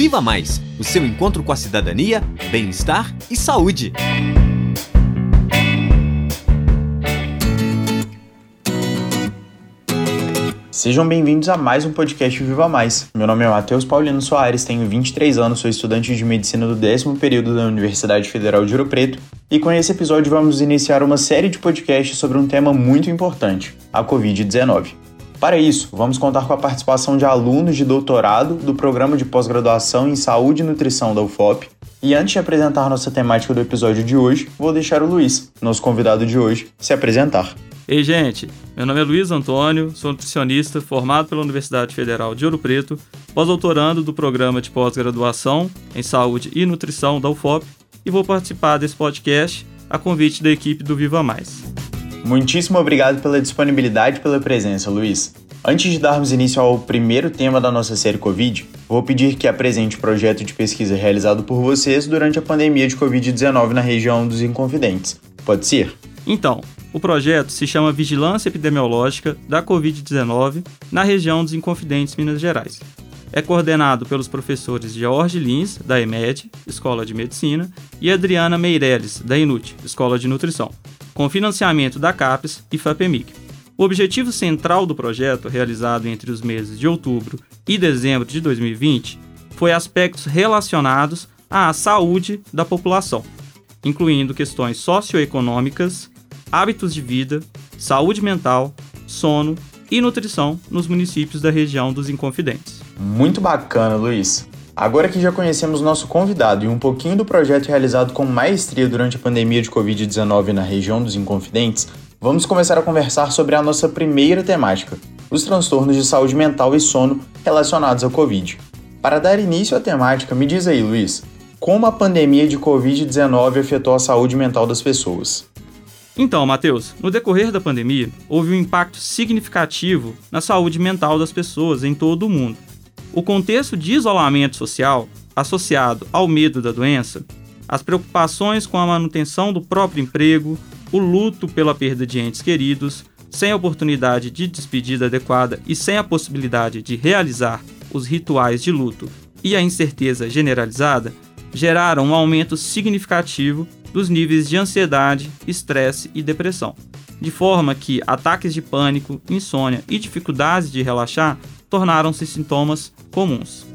Viva Mais o seu encontro com a cidadania, bem-estar e saúde. Sejam bem-vindos a mais um podcast Viva Mais. Meu nome é Matheus Paulino Soares, tenho 23 anos, sou estudante de medicina do décimo período da Universidade Federal de Ouro Preto e com esse episódio vamos iniciar uma série de podcasts sobre um tema muito importante, a Covid-19. Para isso, vamos contar com a participação de alunos de doutorado do programa de pós-graduação em Saúde e Nutrição da UFOP. E antes de apresentar nossa temática do episódio de hoje, vou deixar o Luiz, nosso convidado de hoje, se apresentar. Ei, gente, meu nome é Luiz Antônio, sou nutricionista formado pela Universidade Federal de Ouro Preto, pós-doutorando do programa de pós-graduação em Saúde e Nutrição da UFOP e vou participar desse podcast a convite da equipe do Viva Mais. Muitíssimo obrigado pela disponibilidade e pela presença, Luiz. Antes de darmos início ao primeiro tema da nossa série Covid, vou pedir que apresente o projeto de pesquisa realizado por vocês durante a pandemia de Covid-19 na região dos Inconfidentes. Pode ser? Então, o projeto se chama Vigilância Epidemiológica da Covid-19 na região dos Inconfidentes, Minas Gerais. É coordenado pelos professores George Lins, da EMED, Escola de Medicina, e Adriana Meirelles, da INUT, Escola de Nutrição, com financiamento da CAPES e FAPEMIC. O objetivo central do projeto, realizado entre os meses de outubro e dezembro de 2020, foi aspectos relacionados à saúde da população, incluindo questões socioeconômicas, hábitos de vida, saúde mental, sono e nutrição nos municípios da região dos Inconfidentes. Muito bacana, Luiz. Agora que já conhecemos nosso convidado e um pouquinho do projeto realizado com maestria durante a pandemia de Covid-19 na região dos Inconfidentes, vamos começar a conversar sobre a nossa primeira temática, os transtornos de saúde mental e sono relacionados à Covid. Para dar início à temática, me diz aí, Luiz, como a pandemia de Covid-19 afetou a saúde mental das pessoas? Então, Matheus, no decorrer da pandemia, houve um impacto significativo na saúde mental das pessoas em todo o mundo. O contexto de isolamento social, associado ao medo da doença, as preocupações com a manutenção do próprio emprego, o luto pela perda de entes queridos, sem oportunidade de despedida adequada e sem a possibilidade de realizar os rituais de luto e a incerteza generalizada, geraram um aumento significativo dos níveis de ansiedade, estresse e depressão, de forma que ataques de pânico, insônia e dificuldades de relaxar tornaram-se sintomas comuns.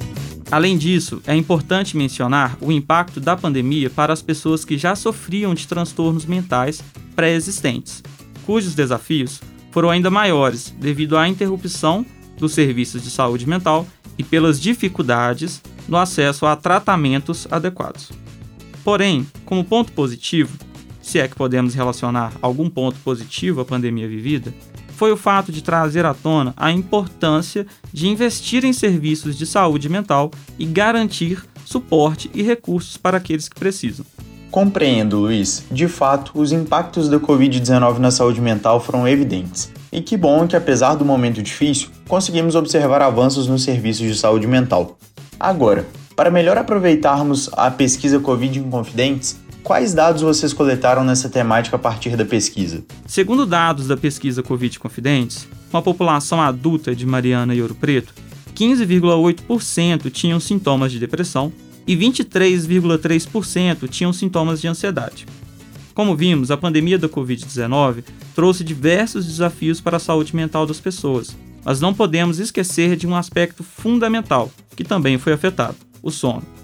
Além disso, é importante mencionar o impacto da pandemia para as pessoas que já sofriam de transtornos mentais pré-existentes, cujos desafios foram ainda maiores devido à interrupção dos serviços de saúde mental e pelas dificuldades no acesso a tratamentos adequados. Porém, como ponto positivo, se é que podemos relacionar algum ponto positivo à pandemia vivida, foi o fato de trazer à tona a importância de investir em serviços de saúde mental e garantir suporte e recursos para aqueles que precisam. Compreendo, Luiz. De fato, os impactos da Covid-19 na saúde mental foram evidentes. E que bom que, apesar do momento difícil, conseguimos observar avanços nos serviços de saúde mental. Agora, para melhor aproveitarmos a pesquisa Covid Inconfidentes, quais dados vocês coletaram nessa temática a partir da pesquisa? Segundo dados da pesquisa Covid Confidentes, uma população adulta de Mariana e Ouro Preto, 15,8% tinham sintomas de depressão e 23,3% tinham sintomas de ansiedade. Como vimos, a pandemia da Covid-19 trouxe diversos desafios para a saúde mental das pessoas, mas não podemos esquecer de um aspecto fundamental, que também foi afetado: o sono.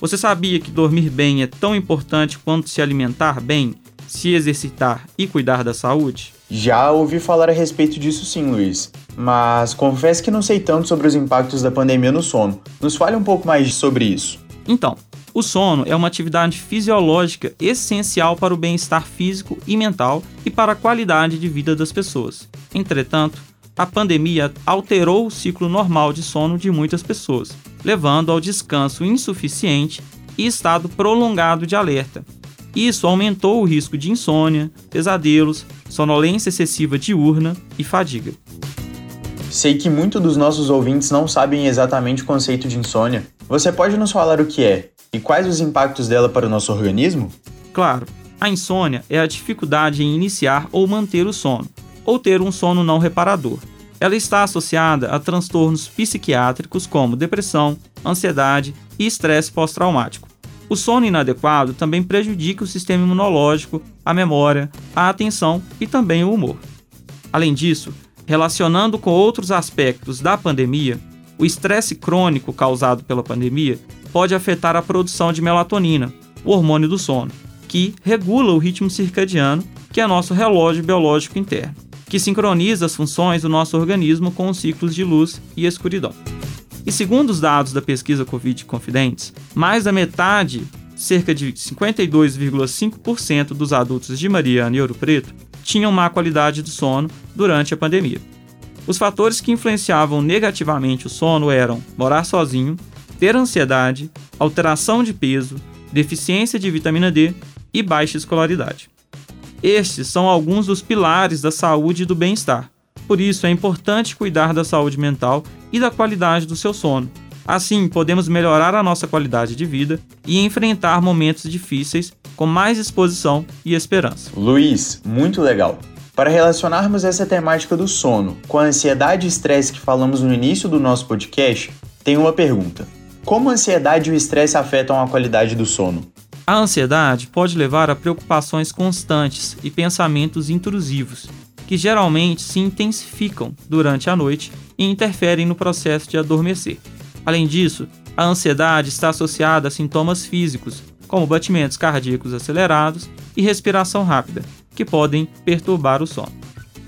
Você sabia que dormir bem é tão importante quanto se alimentar bem, se exercitar e cuidar da saúde? Já ouvi falar a respeito disso sim, Luiz. Mas confesso que não sei tanto sobre os impactos da pandemia no sono. Nos fale um pouco mais sobre isso. Então, o sono é uma atividade fisiológica essencial para o bem-estar físico e mental e para a qualidade de vida das pessoas. Entretanto, a pandemia alterou o ciclo normal de sono de muitas pessoas, levando ao descanso insuficiente e estado prolongado de alerta. Isso aumentou o risco de insônia, pesadelos, sonolência excessiva diurna e fadiga. Sei que muitos dos nossos ouvintes não sabem exatamente o conceito de insônia. Você pode nos falar o que é e quais os impactos dela para o nosso organismo? Claro, a insônia é a dificuldade em iniciar ou manter o sono, ou ter um sono não reparador. Ela está associada a transtornos psiquiátricos como depressão, ansiedade e estresse pós-traumático. O sono inadequado também prejudica o sistema imunológico, a memória, a atenção e também o humor. Além disso, relacionando com outros aspectos da pandemia, o estresse crônico causado pela pandemia pode afetar a produção de melatonina, o hormônio do sono, que regula o ritmo circadiano, que é nosso relógio biológico interno, que sincroniza as funções do nosso organismo com os ciclos de luz e escuridão. E segundo os dados da pesquisa Covid Confidentes, mais da metade, cerca de 52,5% dos adultos de Mariana e Ouro Preto, tinham má qualidade do sono durante a pandemia. Os fatores que influenciavam negativamente o sono eram morar sozinho, ter ansiedade, alteração de peso, deficiência de vitamina D e baixa escolaridade. Estes são alguns dos pilares da saúde e do bem-estar. Por isso, é importante cuidar da saúde mental e da qualidade do seu sono. Assim, podemos melhorar a nossa qualidade de vida e enfrentar momentos difíceis com mais disposição e esperança. Luiz, muito legal. Para relacionarmos essa temática do sono com a ansiedade e estresse que falamos no início do nosso podcast, tem uma pergunta. Como a ansiedade e o estresse afetam a qualidade do sono? A ansiedade pode levar a preocupações constantes e pensamentos intrusivos, que geralmente se intensificam durante a noite e interferem no processo de adormecer. Além disso, a ansiedade está associada a sintomas físicos, como batimentos cardíacos acelerados e respiração rápida, que podem perturbar o sono.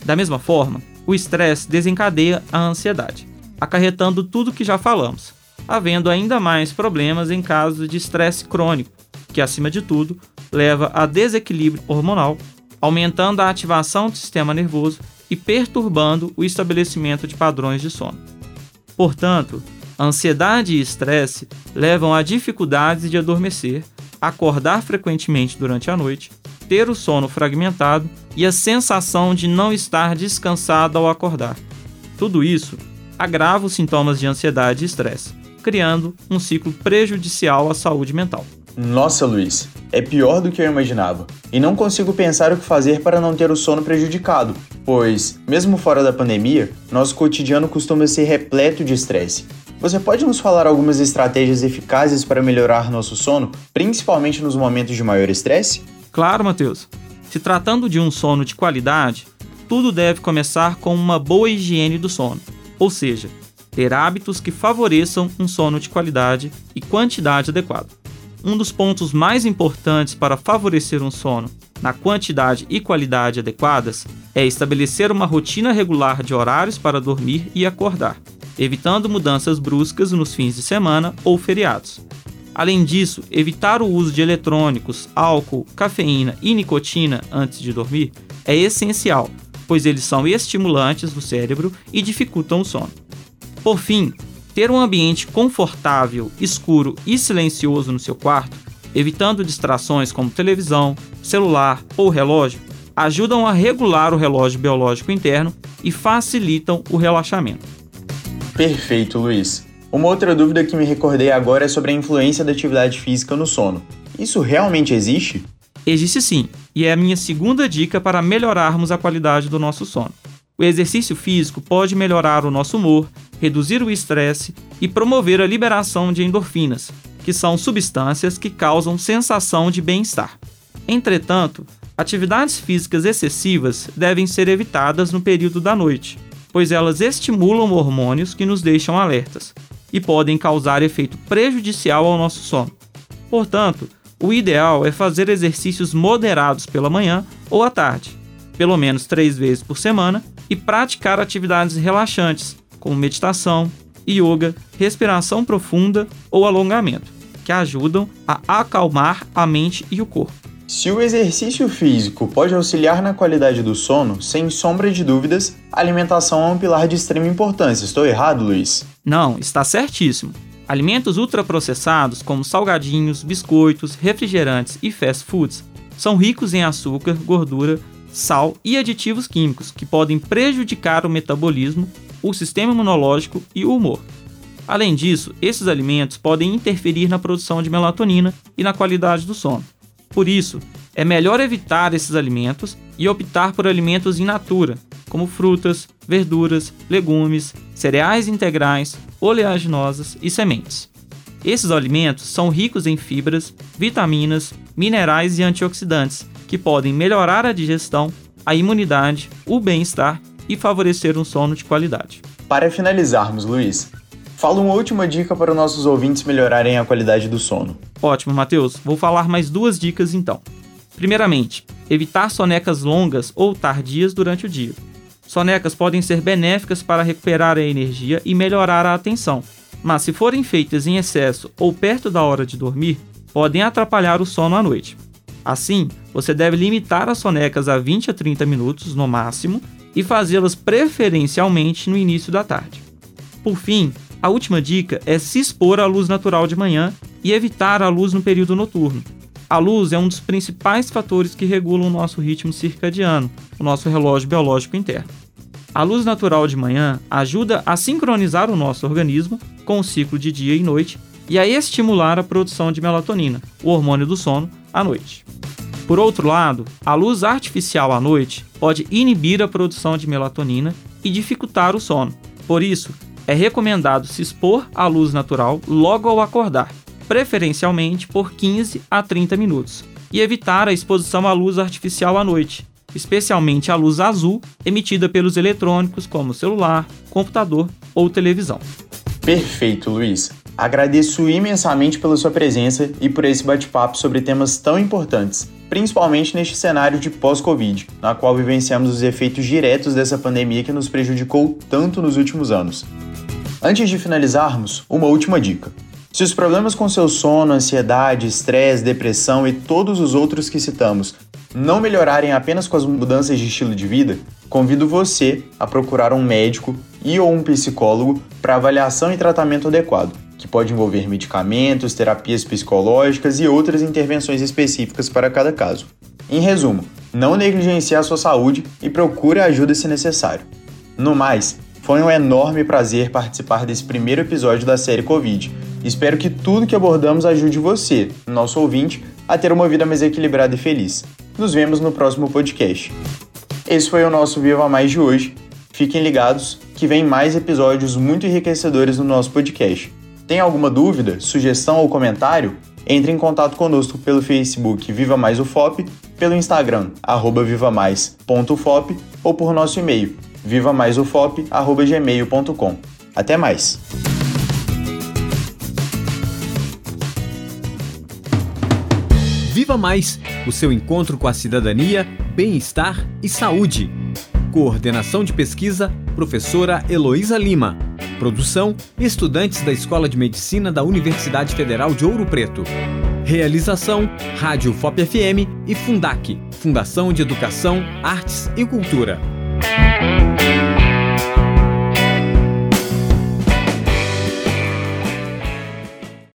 Da mesma forma, o estresse desencadeia a ansiedade, acarretando tudo o que já falamos, havendo ainda mais problemas em casos de estresse crônico, que, acima de tudo, leva a desequilíbrio hormonal, aumentando a ativação do sistema nervoso e perturbando o estabelecimento de padrões de sono. Portanto, ansiedade e estresse levam a dificuldades de adormecer, acordar frequentemente durante a noite, ter o sono fragmentado e a sensação de não estar descansado ao acordar. Tudo isso agrava os sintomas de ansiedade e estresse, criando um ciclo prejudicial à saúde mental. Nossa, Luiz, é pior do que eu imaginava. E não consigo pensar o que fazer para não ter o sono prejudicado, pois, mesmo fora da pandemia, nosso cotidiano costuma ser repleto de estresse. Você pode nos falar algumas estratégias eficazes para melhorar nosso sono, principalmente nos momentos de maior estresse? Claro, Matheus. Se tratando de um sono de qualidade, tudo deve começar com uma boa higiene do sono, ou seja, ter hábitos que favoreçam um sono de qualidade e quantidade adequada. Um dos pontos mais importantes para favorecer um sono na quantidade e qualidade adequadas é estabelecer uma rotina regular de horários para dormir e acordar, evitando mudanças bruscas nos fins de semana ou feriados. Além disso, evitar o uso de eletrônicos, álcool, cafeína e nicotina antes de dormir é essencial, pois eles são estimulantes do cérebro e dificultam o sono. Por fim, ter um ambiente confortável, escuro e silencioso no seu quarto, evitando distrações como televisão, celular ou relógio, ajudam a regular o relógio biológico interno e facilitam o relaxamento. Perfeito, Luiz. Uma outra dúvida que me recordei agora é sobre a influência da atividade física no sono. Isso realmente existe? Existe sim, e é a minha segunda dica para melhorarmos a qualidade do nosso sono. O exercício físico pode melhorar o nosso humor, reduzir o estresse e promover a liberação de endorfinas, que são substâncias que causam sensação de bem-estar. Entretanto, atividades físicas excessivas devem ser evitadas no período da noite, pois elas estimulam hormônios que nos deixam alertas e podem causar efeito prejudicial ao nosso sono. Portanto, o ideal é fazer exercícios moderados pela manhã ou à tarde, pelo menos três vezes por semana, e praticar atividades relaxantes, como meditação, yoga, respiração profunda ou alongamento, que ajudam a acalmar a mente e o corpo. Se o exercício físico pode auxiliar na qualidade do sono, sem sombra de dúvidas, a alimentação é um pilar de extrema importância. Estou errado, Luiz? Não, está certíssimo. Alimentos ultraprocessados, como salgadinhos, biscoitos, refrigerantes e fast foods, são ricos em açúcar, gordura, sal e aditivos químicos que podem prejudicar o metabolismo o sistema imunológico e o humor. Além disso, esses alimentos podem interferir na produção de melatonina e na qualidade do sono. Por isso, é melhor evitar esses alimentos e optar por alimentos in natura, como frutas, verduras, legumes, cereais integrais, oleaginosas e sementes. Esses alimentos são ricos em fibras, vitaminas, minerais e antioxidantes que podem melhorar a digestão, a imunidade, o bem-estar e favorecer um sono de qualidade. Para finalizarmos, Luiz, fala uma última dica para os nossos ouvintes melhorarem a qualidade do sono. Ótimo, Matheus. Vou falar mais duas dicas então. Primeiramente, evitar sonecas longas ou tardias durante o dia. Sonecas podem ser benéficas para recuperar a energia e melhorar a atenção, mas se forem feitas em excesso ou perto da hora de dormir, podem atrapalhar o sono à noite. Assim, você deve limitar as sonecas a 20 a 30 minutos no máximo e fazê-las preferencialmente no início da tarde. Por fim, a última dica é se expor à luz natural de manhã e evitar a luz no período noturno. A luz é um dos principais fatores que regulam o nosso ritmo circadiano, o nosso relógio biológico interno. A luz natural de manhã ajuda a sincronizar o nosso organismo com o ciclo de dia e noite e a estimular a produção de melatonina, o hormônio do sono, à noite. Por outro lado, a luz artificial à noite pode inibir a produção de melatonina e dificultar o sono. Por isso, é recomendado se expor à luz natural logo ao acordar, preferencialmente por 15 a 30 minutos, e evitar a exposição à luz artificial à noite, especialmente a luz azul emitida pelos eletrônicos como celular, computador ou televisão. Perfeito, Luiz. Agradeço imensamente pela sua presença e por esse bate-papo sobre temas tão importantes, principalmente neste cenário de pós-Covid, na qual vivenciamos os efeitos diretos dessa pandemia que nos prejudicou tanto nos últimos anos. Antes de finalizarmos, uma última dica. Se os problemas com seu sono, ansiedade, estresse, depressão e todos os outros que citamos não melhorarem apenas com as mudanças de estilo de vida, convido você a procurar um médico e ou um psicólogo para avaliação e tratamento adequado, que pode envolver medicamentos, terapias psicológicas e outras intervenções específicas para cada caso. Em resumo, não negligencie a sua saúde e procure ajuda se necessário. No mais, foi um enorme prazer participar desse primeiro episódio da série Covid. Espero que tudo que abordamos ajude você, nosso ouvinte, a ter uma vida mais equilibrada e feliz. Nos vemos no próximo podcast. Esse foi o nosso Viva Mais de hoje. Fiquem ligados que vem mais episódios muito enriquecedores no nosso podcast. Tem alguma dúvida, sugestão ou comentário? Entre em contato conosco pelo Facebook Viva Mais UFOP, pelo Instagram arroba vivamais.ufop ou por nosso e-mail vivamaisufop.gmail.com. Até mais! Viva Mais o seu encontro com a cidadania, bem-estar e saúde. Coordenação de pesquisa, professora Heloísa Lima. Produção, estudantes da Escola de Medicina da Universidade Federal de Ouro Preto. Realização, Rádio FOP FM e Fundac, Fundação de Educação, Artes e Cultura.